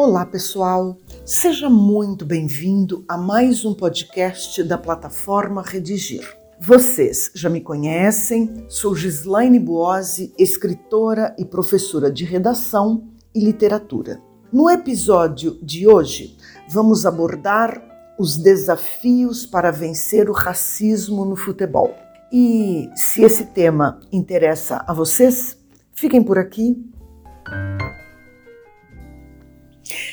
Olá, pessoal! Seja muito bem-vindo a mais um podcast da plataforma Redigir. Vocês já me conhecem, sou Gislaine Buozzi, escritora e professora de redação e literatura. No episódio de hoje, vamos abordar os desafios para vencer o racismo no futebol. E se esse tema interessa a vocês, fiquem por aqui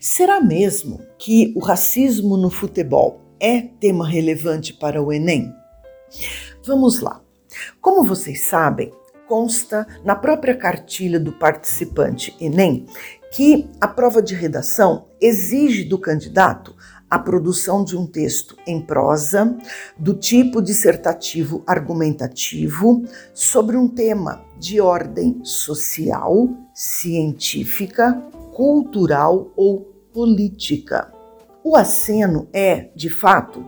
Será mesmo que o racismo no futebol é tema relevante para o Enem? Vamos lá. Como vocês sabem, consta na própria cartilha do participante Enem que a prova de redação exige do candidato a produção de um texto em prosa, do tipo dissertativo argumentativo, sobre um tema de ordem social, científica, cultural ou política. O aceno é, de fato,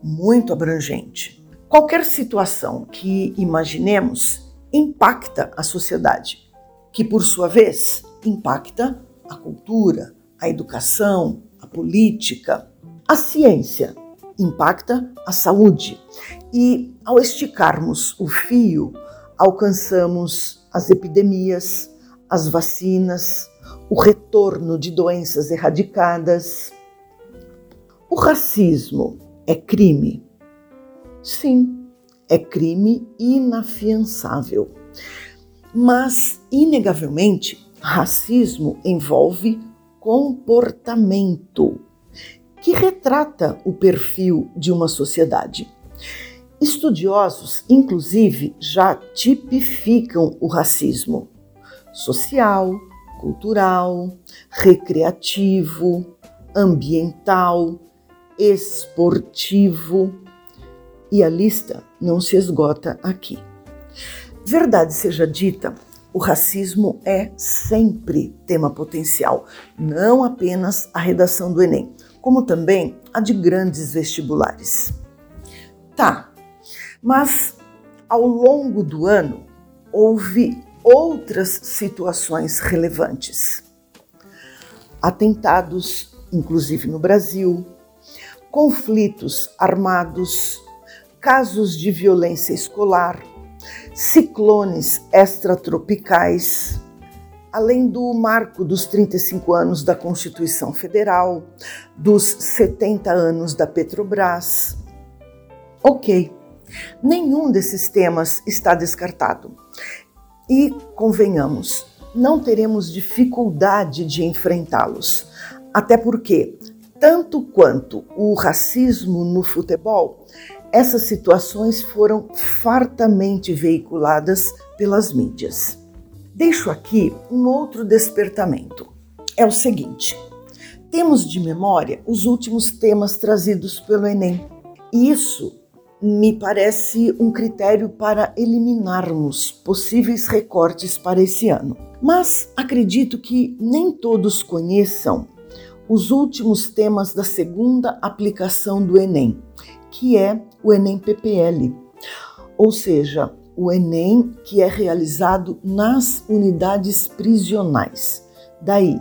muito abrangente. Qualquer situação que imaginemos impacta a sociedade, que por sua vez impacta a cultura, a educação, a política, a ciência, impacta a saúde. E ao esticarmos o fio, alcançamos as epidemias, as vacinas, o retorno de doenças erradicadas. O racismo é crime? Sim, é crime inafiançável. Mas, inegavelmente, racismo envolve comportamento que retrata o perfil de uma sociedade. Estudiosos, inclusive, já tipificam o racismo social, cultural, recreativo, ambiental, esportivo. E a lista não se esgota aqui. Verdade seja dita, o racismo é sempre tema potencial, não apenas a redação do Enem, como também a de grandes vestibulares. Tá, mas ao longo do ano houve outras situações relevantes. Atentados, inclusive no Brasil, conflitos armados, casos de violência escolar, ciclones extratropicais, além do marco dos 35 anos da Constituição Federal, dos 70 anos da Petrobras. Ok, nenhum desses temas está descartado. E, convenhamos, não teremos dificuldade de enfrentá-los. Até porque, tanto quanto o racismo no futebol, essas situações foram fartamente veiculadas pelas mídias. Deixo aqui um outro despertamento. É o seguinte: temos de memória os últimos temas trazidos pelo Enem. Isso me parece um critério para eliminarmos possíveis recortes para esse ano. Mas acredito que nem todos conheçam os últimos temas da segunda aplicação do Enem, que é o Enem PPL, ou seja, o Enem que é realizado nas unidades prisionais. Daí,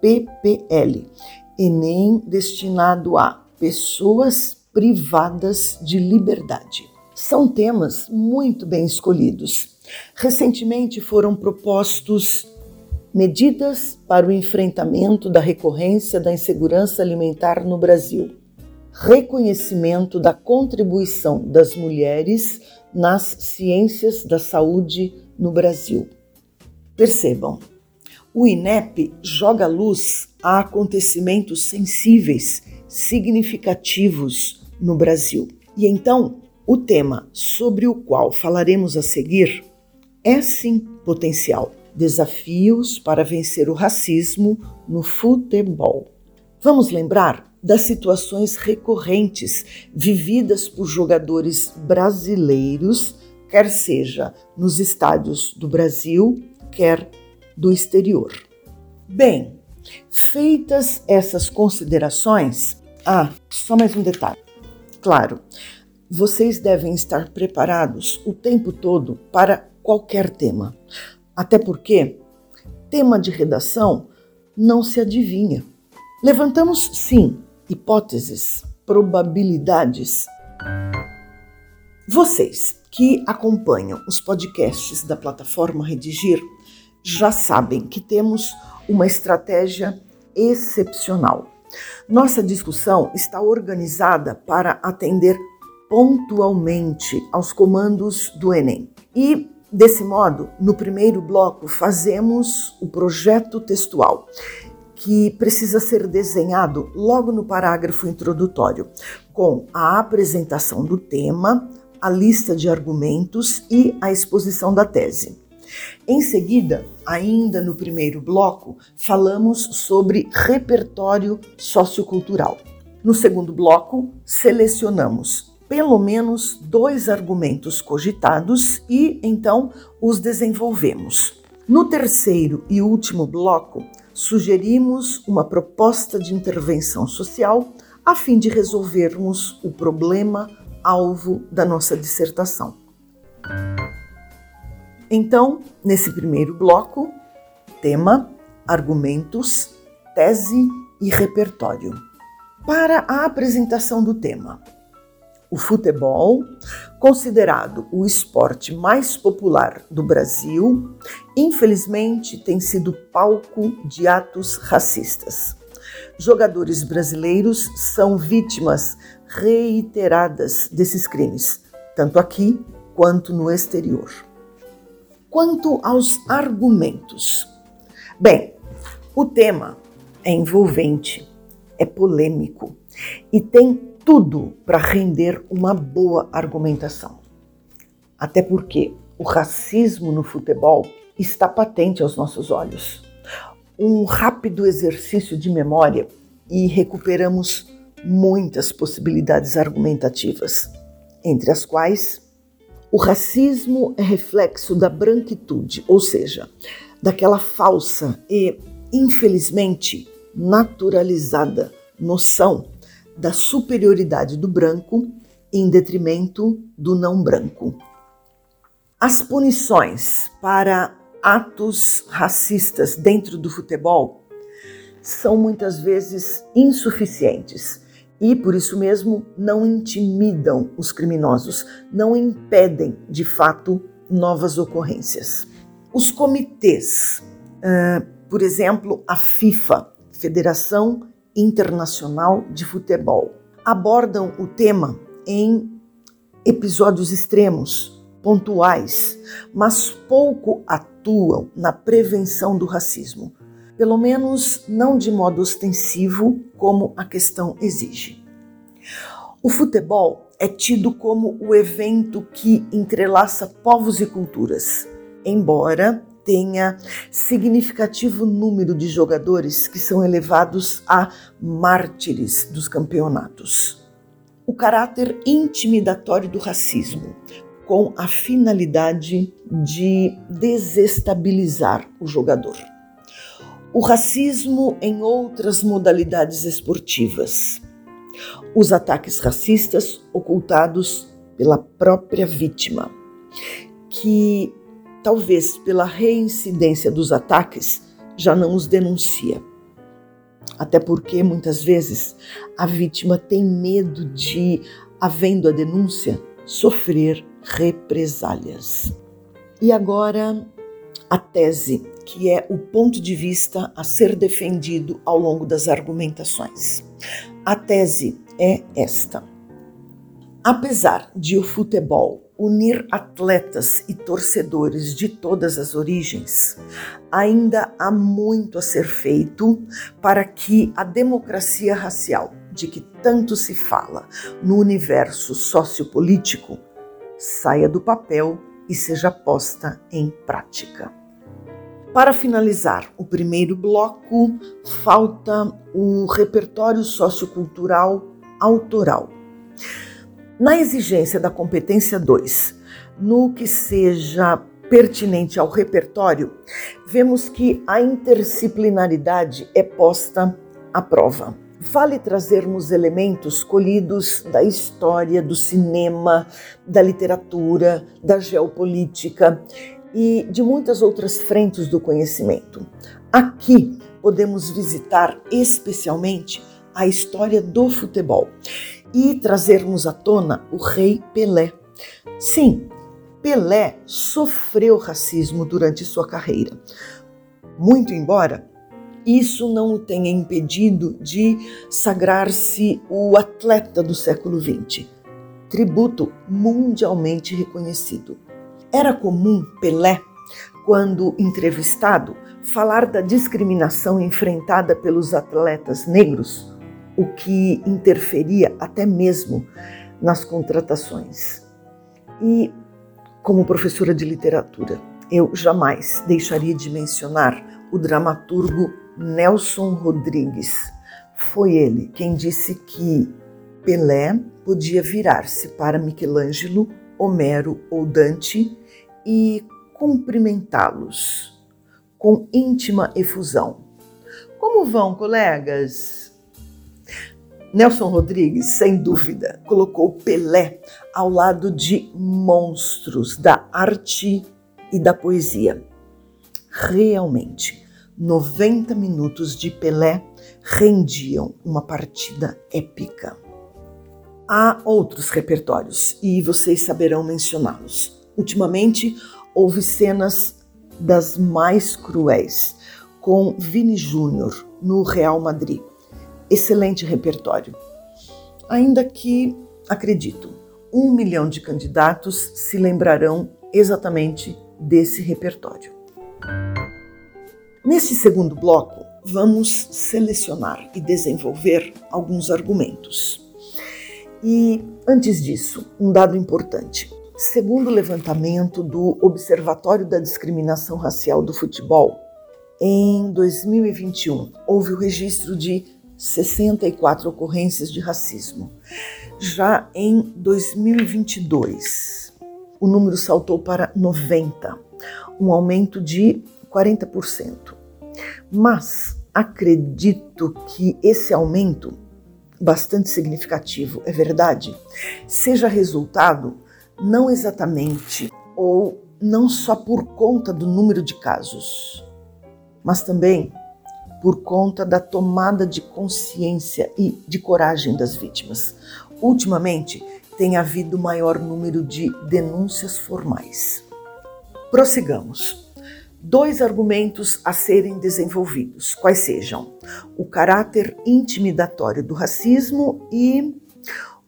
PPL, Enem destinado a pessoas privadas de liberdade. São temas muito bem escolhidos. Recentemente foram propostos medidas para o enfrentamento da recorrência da insegurança alimentar no Brasil, reconhecimento da contribuição das mulheres nas ciências da saúde no Brasil. Percebam, o INEP joga luz a acontecimentos sensíveis, significativos no Brasil. E então, o tema sobre o qual falaremos a seguir é sim potencial: desafios para vencer o racismo no futebol. Vamos lembrar das situações recorrentes vividas por jogadores brasileiros, quer seja nos estádios do Brasil, quer do exterior. Bem, feitas essas considerações, ah, só mais um detalhe. Claro, vocês devem estar preparados o tempo todo para qualquer tema. Até porque tema de redação não se adivinha. Levantamos, sim, hipóteses, probabilidades. Vocês que acompanham os podcasts da plataforma Redigir já sabem que temos uma estratégia excepcional. Nossa discussão está organizada para atender pontualmente aos comandos do Enem. E, desse modo, no primeiro bloco, fazemos o projeto textual que precisa ser desenhado logo no parágrafo introdutório, com a apresentação do tema, a lista de argumentos e a exposição da tese. Em seguida, ainda no primeiro bloco, falamos sobre repertório sociocultural. No segundo bloco, selecionamos pelo menos dois argumentos cogitados e então os desenvolvemos. No terceiro e último bloco, sugerimos uma proposta de intervenção social a fim de resolvermos o problema alvo da nossa dissertação. Então, nesse primeiro bloco, tema, argumentos, tese e repertório. Para a apresentação do tema, o futebol, considerado o esporte mais popular do Brasil, infelizmente tem sido palco de atos racistas. Jogadores brasileiros são vítimas reiteradas desses crimes, tanto aqui quanto no exterior. Quanto aos argumentos, bem, o tema é envolvente, é polêmico e tem tudo para render uma boa argumentação. Até porque o racismo no futebol está patente aos nossos olhos. Um rápido exercício de memória e recuperamos muitas possibilidades argumentativas, entre as quais o racismo é reflexo da branquitude, ou seja, daquela falsa e, infelizmente, naturalizada noção da superioridade do branco em detrimento do não branco. As punições para atos racistas dentro do futebol são muitas vezes insuficientes e, por isso mesmo, não intimidam os criminosos, não impedem de fato novas ocorrências. Os comitês, uh, por exemplo, a FIFA, Federação Internacional de Futebol. Abordam o tema em episódios extremos, pontuais, mas pouco atuam na prevenção do racismo, pelo menos não de modo ostensivo, como a questão exige. O futebol é tido como o evento que entrelaça povos e culturas, embora tenha significativo número de jogadores que são elevados a mártires dos campeonatos. O caráter intimidatório do racismo, com a finalidade de desestabilizar o jogador. O racismo em outras modalidades esportivas. Os ataques racistas ocultados pela própria vítima, que talvez pela reincidência dos ataques, já não os denuncia. Até porque muitas vezes a vítima tem medo de, havendo a denúncia, sofrer represálias. E agora a tese, que é o ponto de vista a ser defendido ao longo das argumentações. A tese é esta. Apesar de o futebol unir atletas e torcedores de todas as origens, ainda há muito a ser feito para que a democracia racial, de que tanto se fala no universo sociopolítico, saia do papel e seja posta em prática. Para finalizar o primeiro bloco, falta o repertório sociocultural autoral. Na exigência da competência 2, no que seja pertinente ao repertório, vemos que a interdisciplinaridade é posta à prova. Vale trazermos elementos colhidos da história, do cinema, da literatura, da geopolítica e de muitas outras frentes do conhecimento. Aqui podemos visitar especialmente a história do futebol e trazermos à tona o rei Pelé. Sim, Pelé sofreu racismo durante sua carreira. Muito embora isso não o tenha impedido de sagrar-se o atleta do século XX, tributo mundialmente reconhecido. Era comum Pelé, quando entrevistado, falar da discriminação enfrentada pelos atletas negros, o que interferia até mesmo nas contratações. E, como professora de literatura, eu jamais deixaria de mencionar o dramaturgo Nelson Rodrigues. Foi ele quem disse que Pelé podia virar-se para Michelangelo, Homero ou Dante e cumprimentá-los com íntima efusão. Como vão, colegas? Nelson Rodrigues, sem dúvida, colocou Pelé ao lado de monstros da arte e da poesia. Realmente, 90 minutos de Pelé rendiam uma partida épica. Há outros repertórios e vocês saberão mencioná-los. Ultimamente, houve cenas das mais cruéis, com Vini Júnior no Real Madrid. Excelente repertório. Ainda que, acredito, um milhão de candidatos se lembrarão exatamente desse repertório. Neste segundo bloco, vamos selecionar e desenvolver alguns argumentos. E antes disso, um dado importante. Segundo o levantamento do Observatório da Discriminação Racial do Futebol, em 2021 houve o registro de 64 ocorrências de racismo. Já em 2022, o número saltou para 90, um aumento de 40%. Mas acredito que esse aumento, bastante significativo, é verdade, seja resultado não exatamente ou não só por conta do número de casos, mas também por conta da tomada de consciência e de coragem das vítimas. Ultimamente, tem havido maior número de denúncias formais. Prossigamos. Dois argumentos a serem desenvolvidos, quais sejam o caráter intimidatório do racismo e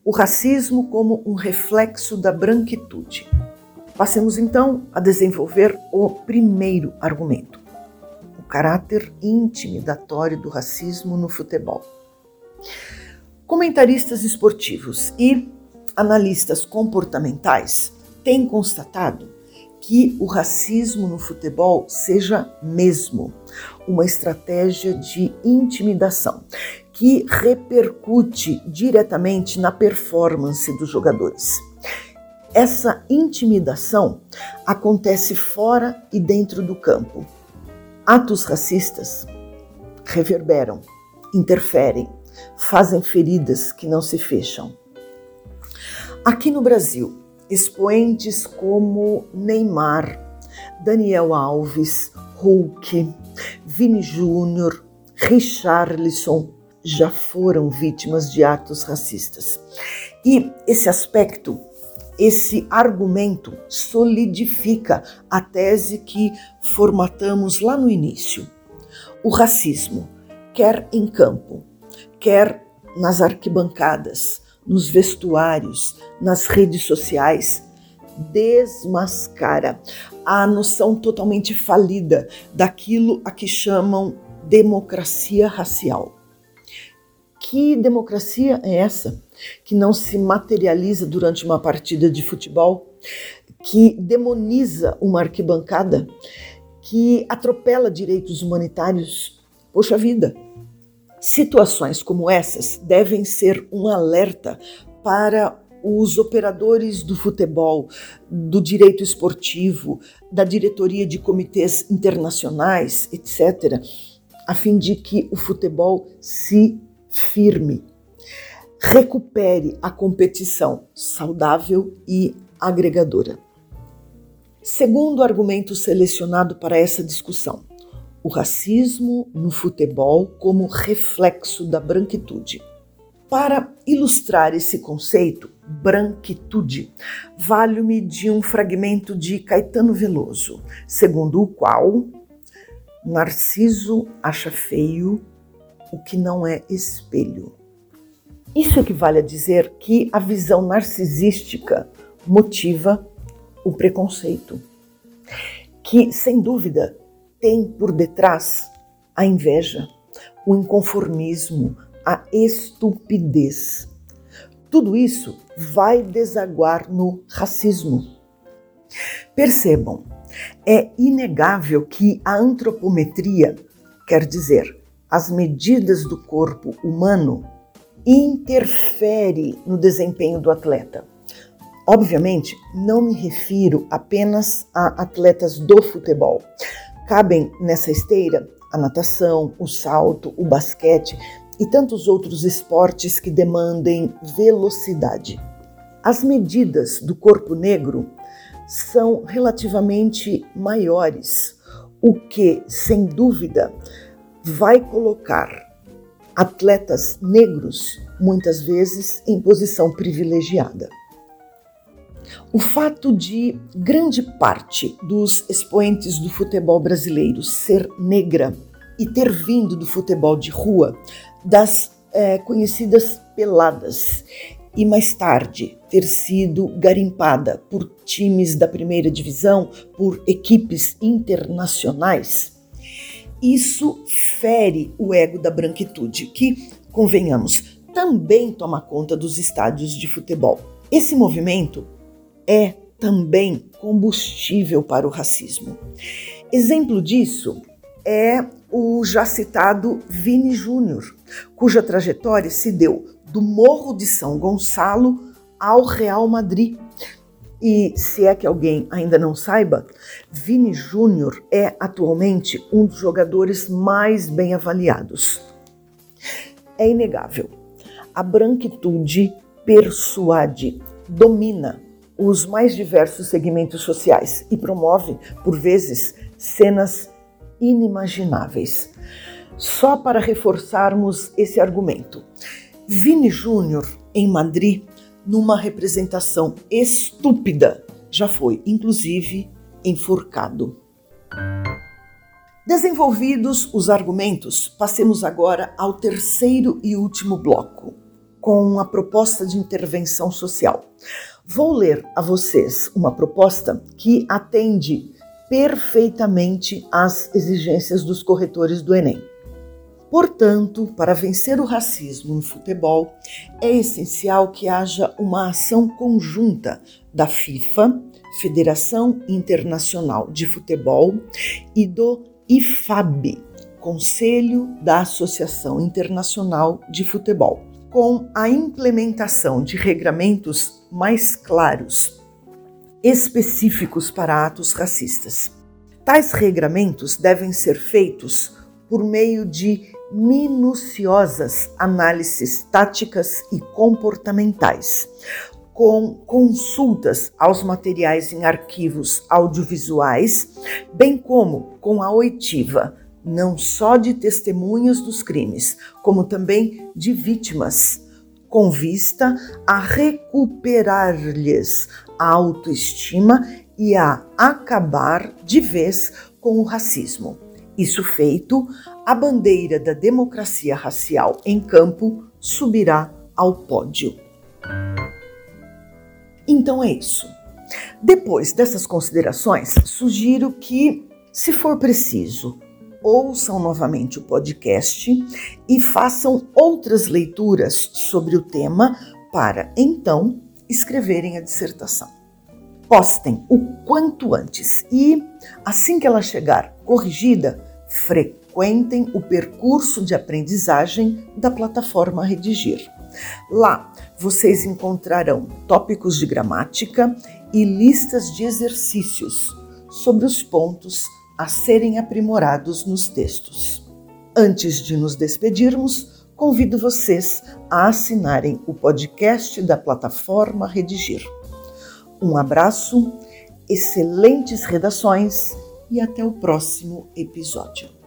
o racismo como um reflexo da branquitude. Passemos então a desenvolver o primeiro argumento, o caráter intimidatório do racismo no futebol. Comentaristas esportivos e analistas comportamentais têm constatado que o racismo no futebol seja mesmo uma estratégia de intimidação que repercute diretamente na performance dos jogadores. Essa intimidação acontece fora e dentro do campo. Atos racistas reverberam, interferem, fazem feridas que não se fecham. Aqui no Brasil, expoentes como Neymar, Daniel Alves, Hulk, Vini Júnior, Richarlison, já foram vítimas de atos racistas. E esse aspecto, esse argumento solidifica a tese que formatamos lá no início. O racismo, quer em campo, quer nas arquibancadas, nos vestuários, nas redes sociais, desmascara a noção totalmente falida daquilo a que chamam democracia racial. Que democracia é essa que não se materializa durante uma partida de futebol, que demoniza uma arquibancada, que atropela direitos humanitários? Poxa vida! Situações como essas devem ser um alerta para os operadores do futebol, do direito esportivo, da diretoria de comitês internacionais, etc., a fim de que o futebol se firme. Recupere a competição saudável e agregadora. Segundo argumento selecionado para essa discussão, o racismo no futebol como reflexo da branquitude. Para ilustrar esse conceito, branquitude, valho-me de um fragmento de Caetano Veloso, segundo o qual Narciso acha feio o que não é espelho. Isso equivale a dizer que a visão narcisística motiva o preconceito, que sem dúvida tem por detrás a inveja, o inconformismo, a estupidez. Tudo isso vai desaguar no racismo. Percebam, é inegável que a antropometria, quer dizer, as medidas do corpo humano, interfere no desempenho do atleta. Obviamente, não me refiro apenas a atletas do futebol. Cabem nessa esteira a natação, o salto, o basquete e tantos outros esportes que demandem velocidade. As medidas do corpo negro são relativamente maiores, o que, sem dúvida, vai colocar atletas negros muitas vezes em posição privilegiada. O fato de grande parte dos expoentes do futebol brasileiro ser negra e ter vindo do futebol de rua, das é, conhecidas peladas, e mais tarde ter sido garimpada por times da primeira divisão, por equipes internacionais, isso fere o ego da branquitude, que, convenhamos, também toma conta dos estádios de futebol. Esse movimento é também combustível para o racismo. Exemplo disso é o já citado Vini Júnior, cuja trajetória se deu do Morro de São Gonçalo ao Real Madrid. E se é que alguém ainda não saiba, Vini Júnior é atualmente um dos jogadores mais bem avaliados. É inegável. A branquitude persuade, domina os mais diversos segmentos sociais e promove, por vezes, cenas inimagináveis. Só para reforçarmos esse argumento, Vini Júnior, em Madrid, numa representação estúpida, já foi, inclusive, enforcado. Desenvolvidos os argumentos, passemos agora ao terceiro e último bloco, com a proposta de intervenção social. Vou ler a vocês uma proposta que atende perfeitamente às exigências dos corretores do Enem. Portanto, para vencer o racismo no futebol, é essencial que haja uma ação conjunta da FIFA, Federação Internacional de Futebol, e do IFAB, Conselho da Associação Internacional de Futebol com a implementação de regramentos mais claros, específicos para atos racistas. Tais regramentos devem ser feitos por meio de minuciosas análises táticas e comportamentais, com consultas aos materiais em arquivos audiovisuais, bem como com a oitiva não só de testemunhas dos crimes, como também de vítimas, com vista a recuperar-lhes a autoestima e a acabar de vez com o racismo. Isso feito, a bandeira da democracia racial em campo subirá ao pódio. Então é isso. Depois dessas considerações, sugiro que, se for preciso, ouçam novamente o podcast e façam outras leituras sobre o tema para então escreverem a dissertação. Postem o quanto antes e, assim que ela chegar corrigida, frequentem o percurso de aprendizagem da plataforma Redigir. Lá vocês encontrarão tópicos de gramática e listas de exercícios sobre os pontos a serem aprimorados nos textos. Antes de nos despedirmos, convido vocês a assinarem o podcast da plataforma Redigir. Um abraço, excelentes redações e até o próximo episódio.